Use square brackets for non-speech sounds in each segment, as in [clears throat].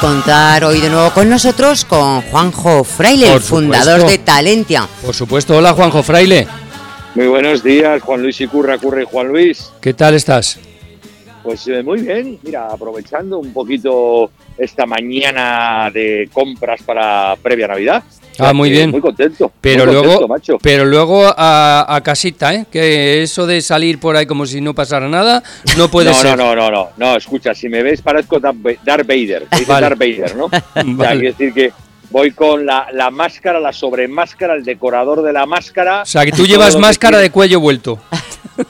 contar hoy de nuevo con nosotros con Juanjo Fraile, Por el fundador supuesto. de Talentia. Por supuesto, hola Juanjo Fraile, Muy buenos días, Juan Luis y Curra, Curra y Juan Luis. ¿qué tal estás? Pues eh, muy bien, mira, aprovechando un poquito esta mañana de compras para previa Navidad. Ah, muy bien. Muy contento. Pero muy contento, luego, macho. pero luego a, a casita, ¿eh? Que eso de salir por ahí como si no pasara nada, no puede no, ser. no, no, no, no, no, escucha, si me ves parezco Darth Vader, Vale. Darth Vader, ¿no? [laughs] O sea, Vale. decir que voy con la, la máscara, la sobremáscara, el decorador de la máscara. O sea, que tú llevas máscara de cuello vuelto.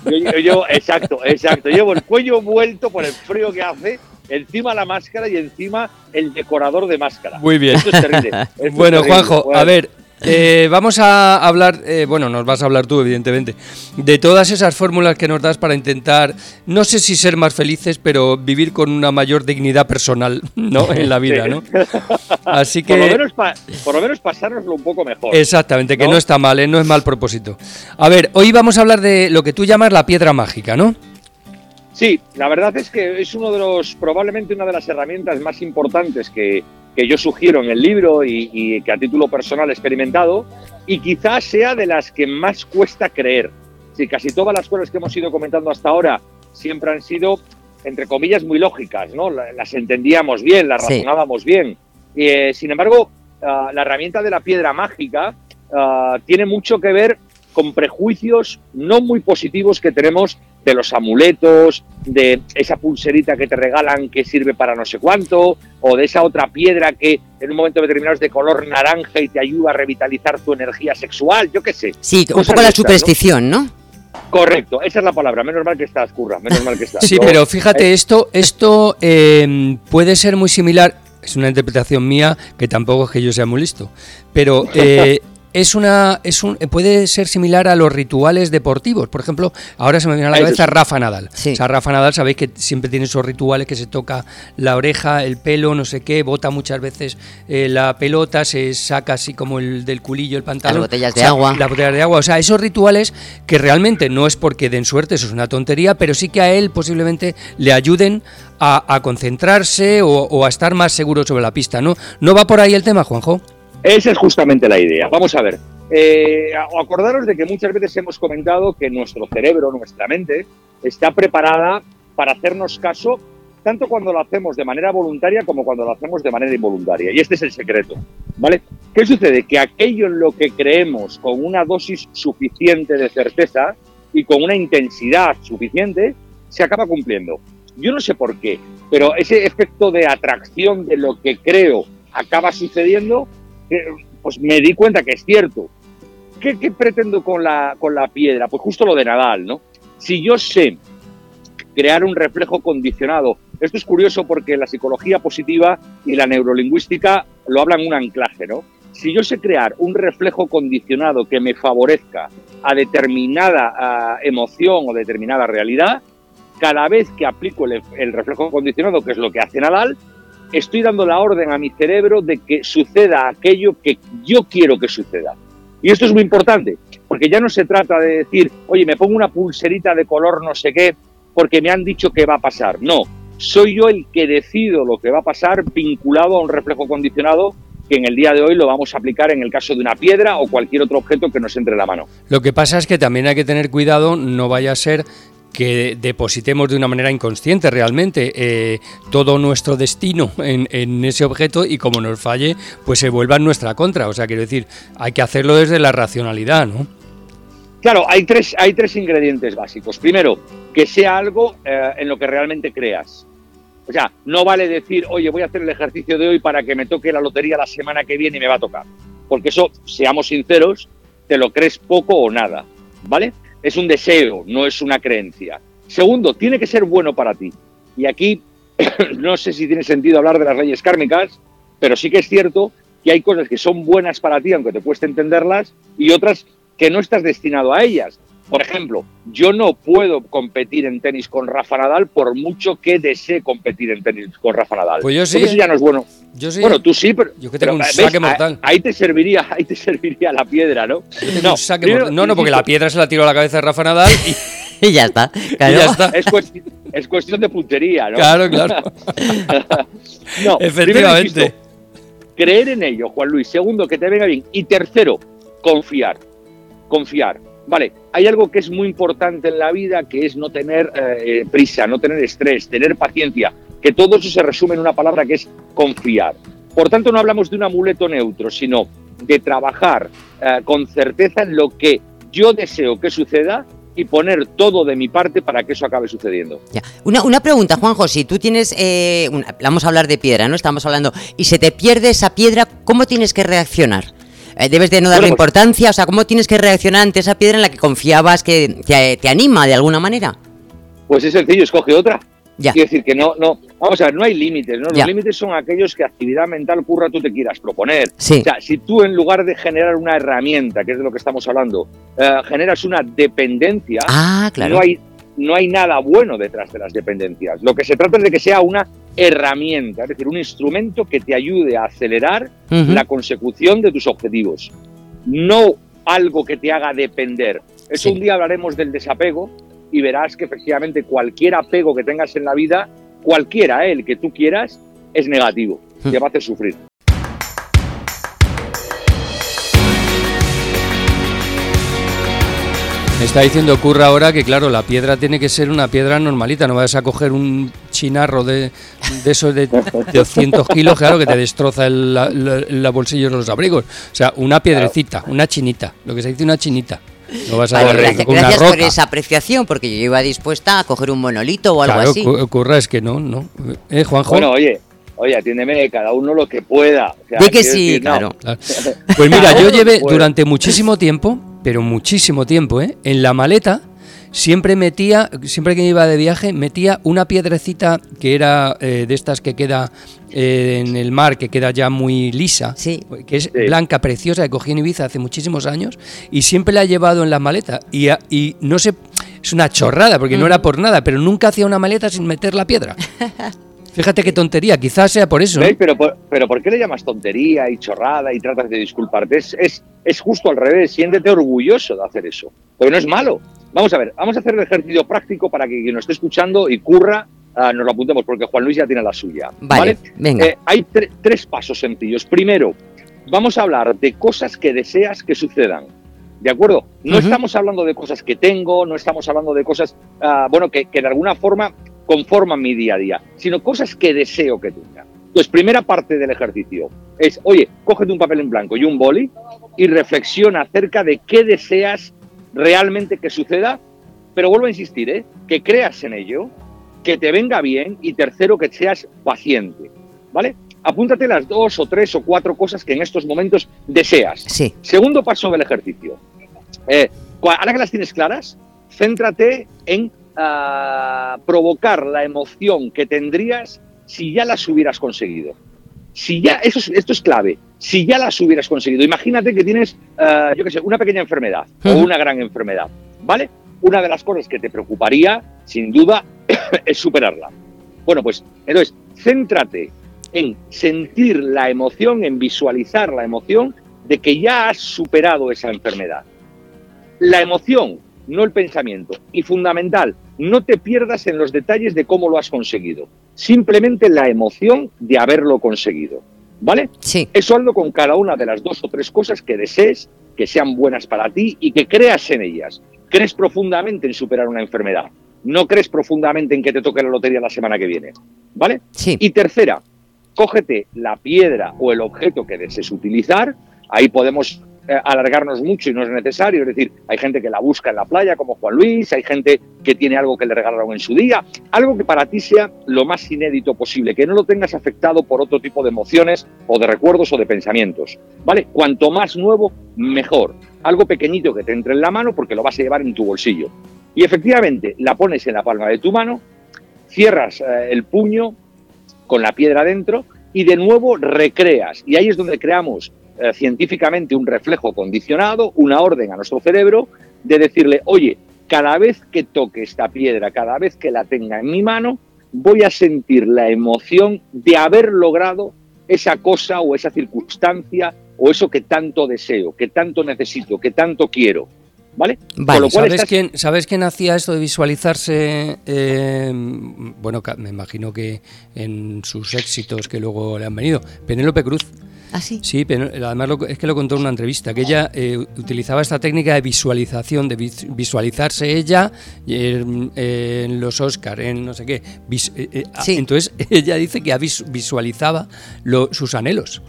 Yo, yo- yo- exacto, exacto. Llevo el cuello vuelto por el frío que hace, encima la máscara y encima el decorador de máscara. Muy bien. Esto es terrible. [laughs] esto es Bueno, terrible. Juanjo, Bueno, a ver, eh, vamos a hablar, eh, bueno, nos vas a hablar tú, evidentemente, de todas esas fórmulas que nos das para intentar, no sé si ser más felices, pero vivir con una mayor dignidad personal, [laughs] ¿no? En la vida, Sí. ¿no? Así que... Por lo, menos pa- por lo menos pasárnoslo un poco mejor. Exactamente, que ¿no? no está mal, ¿eh? no es mal propósito. A ver, hoy vamos a hablar de lo que tú llamas la piedra mágica, ¿no? Sí, la verdad es que es uno de los, probablemente una de las herramientas más importantes que, que yo sugiero en el libro y, y que a título personal he experimentado, y quizás sea de las que más cuesta creer. Sí, casi todas las cosas que hemos ido comentando hasta ahora siempre han sido, entre comillas, muy lógicas, ¿no? La- Las entendíamos bien, las Sí. razonábamos bien. Y, eh, sin embargo, ah, la herramienta de la piedra mágica ah, tiene mucho que ver con prejuicios no muy positivos que tenemos de los amuletos, de esa pulserita que te regalan que sirve para no sé cuánto, o de esa otra piedra que en un momento determinado es de color naranja y te ayuda a revitalizar tu energía sexual, yo qué sé. Sí, un poco la superstición, ¿no? Correcto, esa es la palabra, menos mal que estás, curra, menos mal que estás. Sí, pero fíjate, esto, esto eh, puede ser muy similar, es una interpretación mía, que tampoco es que yo sea muy listo, pero eh, [laughs] es una, es un, puede ser similar a los rituales deportivos. Por ejemplo, ahora se me viene a la cabeza. Rafa Nadal. Sí. O sea, Rafa Nadal, sabéis que siempre tiene esos rituales que se toca la oreja, el pelo, no sé qué, bota muchas veces eh, la pelota, se saca así como el del culillo el pantalón. Las botellas O de sea, agua. Las botellas de agua. O sea, esos rituales que realmente no es porque den suerte, eso es una tontería, pero sí que a él posiblemente le ayuden a, a concentrarse o, o a estar más seguro sobre la pista, ¿no? ¿No va por ahí el tema, Juanjo? Esa es justamente la idea. Vamos a ver. Eh, acordaros de que muchas veces hemos comentado que nuestro cerebro, nuestra mente, está preparada para hacernos caso tanto cuando lo hacemos de manera voluntaria como cuando lo hacemos de manera involuntaria. Y este es el secreto. ¿Vale? ¿Qué sucede? Que aquello en lo que creemos con una dosis suficiente de certeza y con una intensidad suficiente se acaba cumpliendo. Yo no sé por qué, pero ese efecto de atracción de lo que creo acaba sucediendo pues me di cuenta que es cierto. ¿Qué, pretendo con la, con la piedra? Pues justo lo de Nadal, ¿no? Si yo sé crear un reflejo condicionado, esto es curioso porque la psicología positiva y la neurolingüística lo hablan un anclaje, ¿no? Si yo sé crear un reflejo condicionado que me favorezca a determinada emoción o determinada realidad, cada vez que aplico el, el reflejo condicionado, que es lo que hace Nadal, estoy dando la orden a mi cerebro de que suceda aquello que yo quiero que suceda. Y esto es muy importante, porque ya no se trata de decir, oye, me pongo una pulserita de color no sé qué, porque me han dicho que va a pasar. No, soy yo el que decido lo que va a pasar vinculado a un reflejo condicionado que en el día de hoy lo vamos a aplicar en el caso de una piedra o cualquier otro objeto que nos entre en la mano. Lo que pasa es que también hay que tener cuidado, no vaya a ser que depositemos de una manera inconsciente realmente eh, todo nuestro destino en, ese objeto y como nos falle, pues se vuelva en nuestra contra. O sea, quiero decir, hay que hacerlo desde la racionalidad, ¿no? Claro, hay tres, hay tres ingredientes básicos. Primero, que sea algo eh, en lo que realmente creas. O sea, no vale decir, oye, voy a hacer el ejercicio de hoy para que me toque la lotería la semana que viene y me va a tocar. Porque eso, seamos sinceros, te lo crees poco o nada, ¿vale? Es un deseo, no es una creencia. Segundo, tiene que ser bueno para ti. Y aquí [clears throat] no sé si tiene sentido hablar de las leyes kármicas, pero sí que es cierto que hay cosas que son buenas para ti, aunque te cueste entenderlas, y otras que no estás destinado a ellas. Por ejemplo, yo no puedo competir en tenis con Rafa Nadal por mucho que desee competir en tenis con Rafa Nadal. Pues yo sí. Porque eso ya no es bueno. Yo sí. Bueno, tú sí, pero. Yo que tengo pero, un ¿ves? saque mortal. Ahí te serviría, ahí te serviría la piedra, ¿no? Primero, no, no, porque la piedra se la tiró a la cabeza de Rafa Nadal y, [laughs] y ya está. y ya está. Es, cuesti- es cuestión de puntería, ¿no? Claro, claro. [laughs] no, Efectivamente. insisto, creer en ello, Juan Luis. Segundo, que te venga bien. Y tercero, confiar. Confiar. Vale, hay algo que es muy importante en la vida, que es no tener eh, prisa, no tener estrés, tener paciencia, que todo eso se resume en una palabra que es confiar. Por tanto, no hablamos de un amuleto neutro, sino de trabajar eh, con certeza en lo que yo deseo que suceda y poner todo de mi parte para que eso acabe sucediendo. Ya. Una, una pregunta, Juanjo, si tú tienes, eh, una- vamos a hablar de piedra, ¿no? Estamos hablando, y se te pierde esa piedra, ¿cómo tienes que reaccionar? Eh, debes de no darle Bueno, pues- importancia, o sea, ¿cómo tienes que reaccionar ante esa piedra en la que confiabas que te, te anima de alguna manera? Pues es sencillo, escoge otra. Ya. Quiero decir que no, no, vamos a ver, no hay límites, ¿no? Los Ya. límites son aquellos que actividad mental curra tú te quieras proponer. Sí. O sea, si tú en lugar de generar una herramienta, que es de lo que estamos hablando, eh, generas una dependencia, Ah, claro. no, hay, no hay nada bueno detrás de las dependencias. Lo que se trata es de que sea una herramienta, es decir, un instrumento que te ayude a acelerar la consecución de tus objetivos, no algo que te haga depender. Eso Sí. un día hablaremos del desapego y verás que efectivamente cualquier apego que tengas en la vida, cualquiera, ¿eh? el que tú quieras, es negativo, Hmm. te va a hacer sufrir. Me está diciendo Curra ahora que, claro, la piedra tiene que ser una piedra normalita. No vas a coger un chinarro de, de esos de 200 kilos, claro, que te destroza el, la, la- la bolsillo de los abrigos. O sea, una piedrecita, una chinita. Lo que se dice una chinita. No vas a Vale, dar gracias, con una gracias por esa apreciación, porque yo iba dispuesta a coger un monolito o algo Claro, así. Cu- Curra, es que no, no. ¿Eh, Juanjo? Bueno, oye, oye, atiéndeme, cada uno lo que pueda. O sea, Di que sí, decir, claro. Claro. Pues mira, yo llevé durante muchísimo tiempo, pero muchísimo tiempo, ¿eh? en la maleta siempre metía, siempre que iba de viaje, metía una piedrecita que era eh, de estas que queda eh, en el mar, que queda ya muy lisa, Sí. que es Sí. blanca, preciosa, que cogí en Ibiza hace muchísimos años, y siempre la he llevado en la maleta. Y, no sé, es una chorrada, porque no era por nada, pero nunca hacía una maleta sin meter la piedra. [laughs] Fíjate qué tontería, quizás sea por eso. Pero, por- pero ¿por qué le llamas tontería y chorrada y tratas de disculparte? Es, es, es justo al revés, siéntete orgulloso de hacer eso, porque no es malo. Vamos a ver, vamos a hacer el ejercicio práctico para que quien nos esté escuchando y curra, ah, nos lo apuntemos, porque Juan Luis ya tiene la suya. Vale, venga. Eh, hay tre- tres pasos sencillos. Primero, vamos a hablar de cosas que deseas que sucedan. ¿De acuerdo? No estamos hablando de cosas que tengo, no estamos hablando de cosas, ah, bueno, que, que de alguna forma conforman mi día a día, sino cosas que deseo que tenga. Entonces, primera parte del ejercicio es, oye, cógete un papel en blanco y un boli y reflexiona acerca de qué deseas realmente que suceda, pero vuelvo a insistir, ¿eh? que creas en ello, que te venga bien y tercero, que seas paciente. ¿Vale? Apúntate las dos o tres o cuatro cosas que en estos momentos deseas. Sí. Segundo paso del ejercicio. Eh, ahora que las tienes claras, céntrate en ah, provocar la emoción que tendrías si ya las hubieras conseguido. Si ya, eso es- esto es clave, si ya las hubieras conseguido. Imagínate que tienes, ah, yo qué sé, una pequeña enfermedad o una gran enfermedad, ¿vale? Una de las cosas que te preocuparía, sin duda, [coughs] es superarla. Bueno, pues entonces, céntrate en sentir la emoción, en visualizar la emoción de que ya has superado esa enfermedad. La emoción, no el pensamiento. Y fundamental, no te pierdas en los detalles de cómo lo has conseguido. Simplemente la emoción de haberlo conseguido. ¿Vale? Sí. Eso hazlo con cada una de las dos o tres cosas que desees, que sean buenas para ti y que creas en ellas. Crees profundamente en superar una enfermedad. No crees profundamente en que te toque la lotería la semana que viene. ¿Vale? Sí. Y tercera, cógete la piedra o el objeto que desees utilizar. Ahí podemos alargarnos mucho y no es necesario. Es decir, hay gente que la busca en la playa, como Juan Luis, hay gente que tiene algo que le regalaron en su día. Algo que para ti sea lo más inédito posible, que no lo tengas afectado por otro tipo de emociones o de recuerdos o de pensamientos. ¿Vale? Cuanto más nuevo, mejor. Algo pequeñito que te entre en la mano porque lo vas a llevar en tu bolsillo. Y efectivamente, la pones en la palma de tu mano, cierras eh, el puño con la piedra dentro y de nuevo recreas. Y ahí es donde creamos eh, científicamente un reflejo condicionado, una orden a nuestro cerebro de decirle, oye, cada vez que toque esta piedra, cada vez que la tenga en mi mano, voy a sentir la emoción de haber logrado esa cosa o esa circunstancia o eso que tanto deseo, que tanto necesito, que tanto quiero. ¿Vale? ¿Sabes, quién, ¿Sabes quién hacía esto de visualizarse? Eh, bueno, me imagino que en sus éxitos que luego le han venido. Penélope Cruz. ¿Ah, sí? Sí, pero además es que lo contó en una entrevista, que ella eh, utilizaba esta técnica de visualización, de visualizarse ella eh, en los Oscars, en no sé qué. Ah, entonces [laughs] ella dice que visualizaba sus anhelos.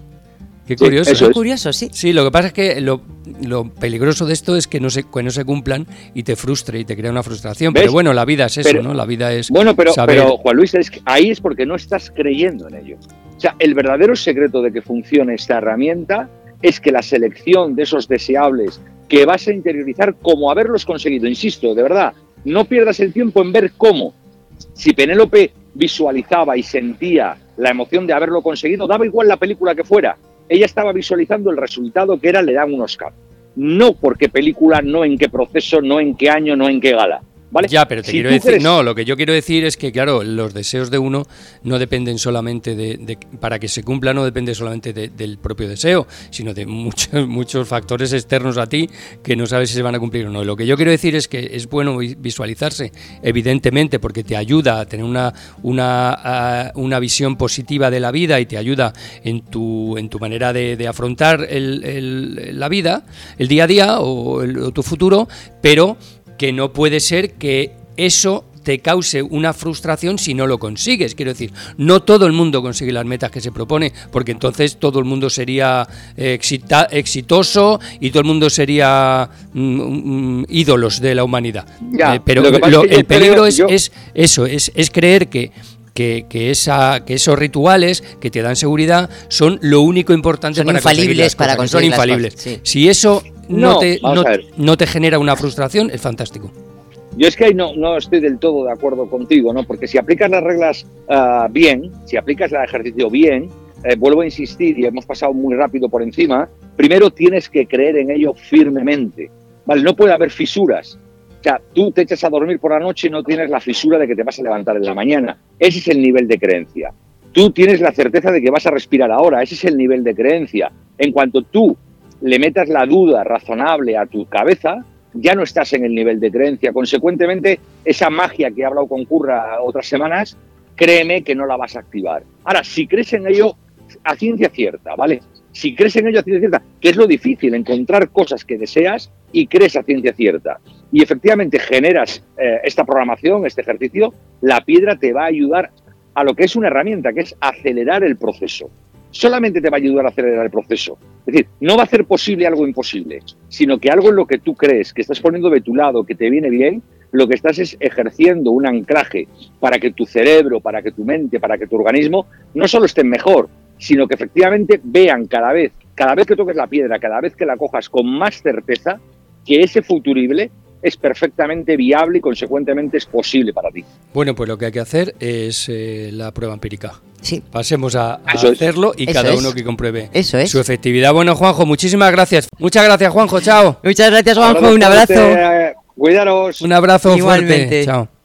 Qué curioso. Sí, curioso, sí. Sí, lo que pasa es que lo, peligroso de esto es que no, se, que no se cumplan y te frustre y te crea una frustración. Pero bueno, la vida es eso, ¿no? La vida es. Bueno, pero, pero Juan Luis, es ahí es porque no estás creyendo en ello. O sea, el verdadero secreto de que funcione esta herramienta es que la selección de esos deseables que vas a interiorizar como haberlos conseguido, insisto, de verdad, no pierdas el tiempo en ver cómo. Si Penélope visualizaba y sentía la emoción de haberlo conseguido, daba igual la película que fuera, ella estaba visualizando el resultado que era le dan un Oscar. No porque película, no en qué proceso, no en qué año, no en qué gala. Ya, pero te quiero decir, no, lo que yo quiero decir es que, claro, los deseos de uno no dependen solamente de, para que se cumpla, no depende solamente del propio deseo, sino de muchos, [laughs] muchos factores externos a ti que no sabes si se van a cumplir o no. Lo que yo quiero decir es que es bueno visualizarse, evidentemente, porque te ayuda a tener una, una, una visión positiva de la vida y te ayuda en tu, en tu manera de, afrontar el, la vida, el día a día o, o tu futuro, pero que no puede ser que eso te cause una frustración si no lo consigues. Quiero decir, no todo el mundo consigue las metas que se propone, porque entonces todo el mundo sería eh, exitoso y todo el mundo sería mm, mm, ídolos de la humanidad. Eh, pero el peligro es, eso, es, es creer que que, esa, que esos rituales que te dan seguridad son lo único importante son para infalibles para conseguir son infalibles. Si eso no, te, no, te genera una frustración, es fantástico. Yo es que ahí no, no estoy del todo de acuerdo contigo, ¿no? Porque si aplicas las reglas ah, bien, si aplicas el ejercicio bien, eh, vuelvo a insistir y hemos pasado muy rápido por encima, primero tienes que creer en ello firmemente. ¿Vale? No puede haber fisuras. O sea, tú te echas a dormir por la noche y no tienes la fisura de que te vas a levantar en la mañana. Ese es el nivel de creencia. Tú tienes la certeza de que vas a respirar ahora. Ese es el nivel de creencia. En cuanto tú le metas la duda razonable a tu cabeza, ya no estás en el nivel de creencia. Consecuentemente, esa magia que he hablado con Curra otras semanas, créeme que no la vas a activar. Ahora, si crees en ello a ciencia cierta, ¿vale? Si crees en ello a ciencia cierta, que es lo difícil, encontrar cosas que deseas y crees a ciencia cierta. Y efectivamente generas eh, esta programación, este ejercicio, la piedra te va a ayudar a lo que es una herramienta, que es acelerar el proceso solamente te va a ayudar a acelerar el proceso. Es decir, no va a hacer posible algo imposible, sino que algo en lo que tú crees, que estás poniendo de tu lado, que te viene bien, lo que estás es ejerciendo un anclaje para que tu cerebro, para que tu mente, para que tu organismo no solo estén mejor, sino que efectivamente vean cada vez, cada vez que toques la piedra, cada vez que la cojas con más certeza, que ese futurible es perfectamente viable y consecuentemente es posible para ti. Bueno, pues lo que hay que hacer es eh, la prueba empírica. Sí. Pasemos a, hacerlo y cada uno que compruebe Eso es. su efectividad. Bueno, Juanjo, muchísimas gracias. Muchas gracias, Juanjo. Chao. Muchas gracias, Juanjo. Un abrazo. cuidaros. Un abrazo fuerte. Chao.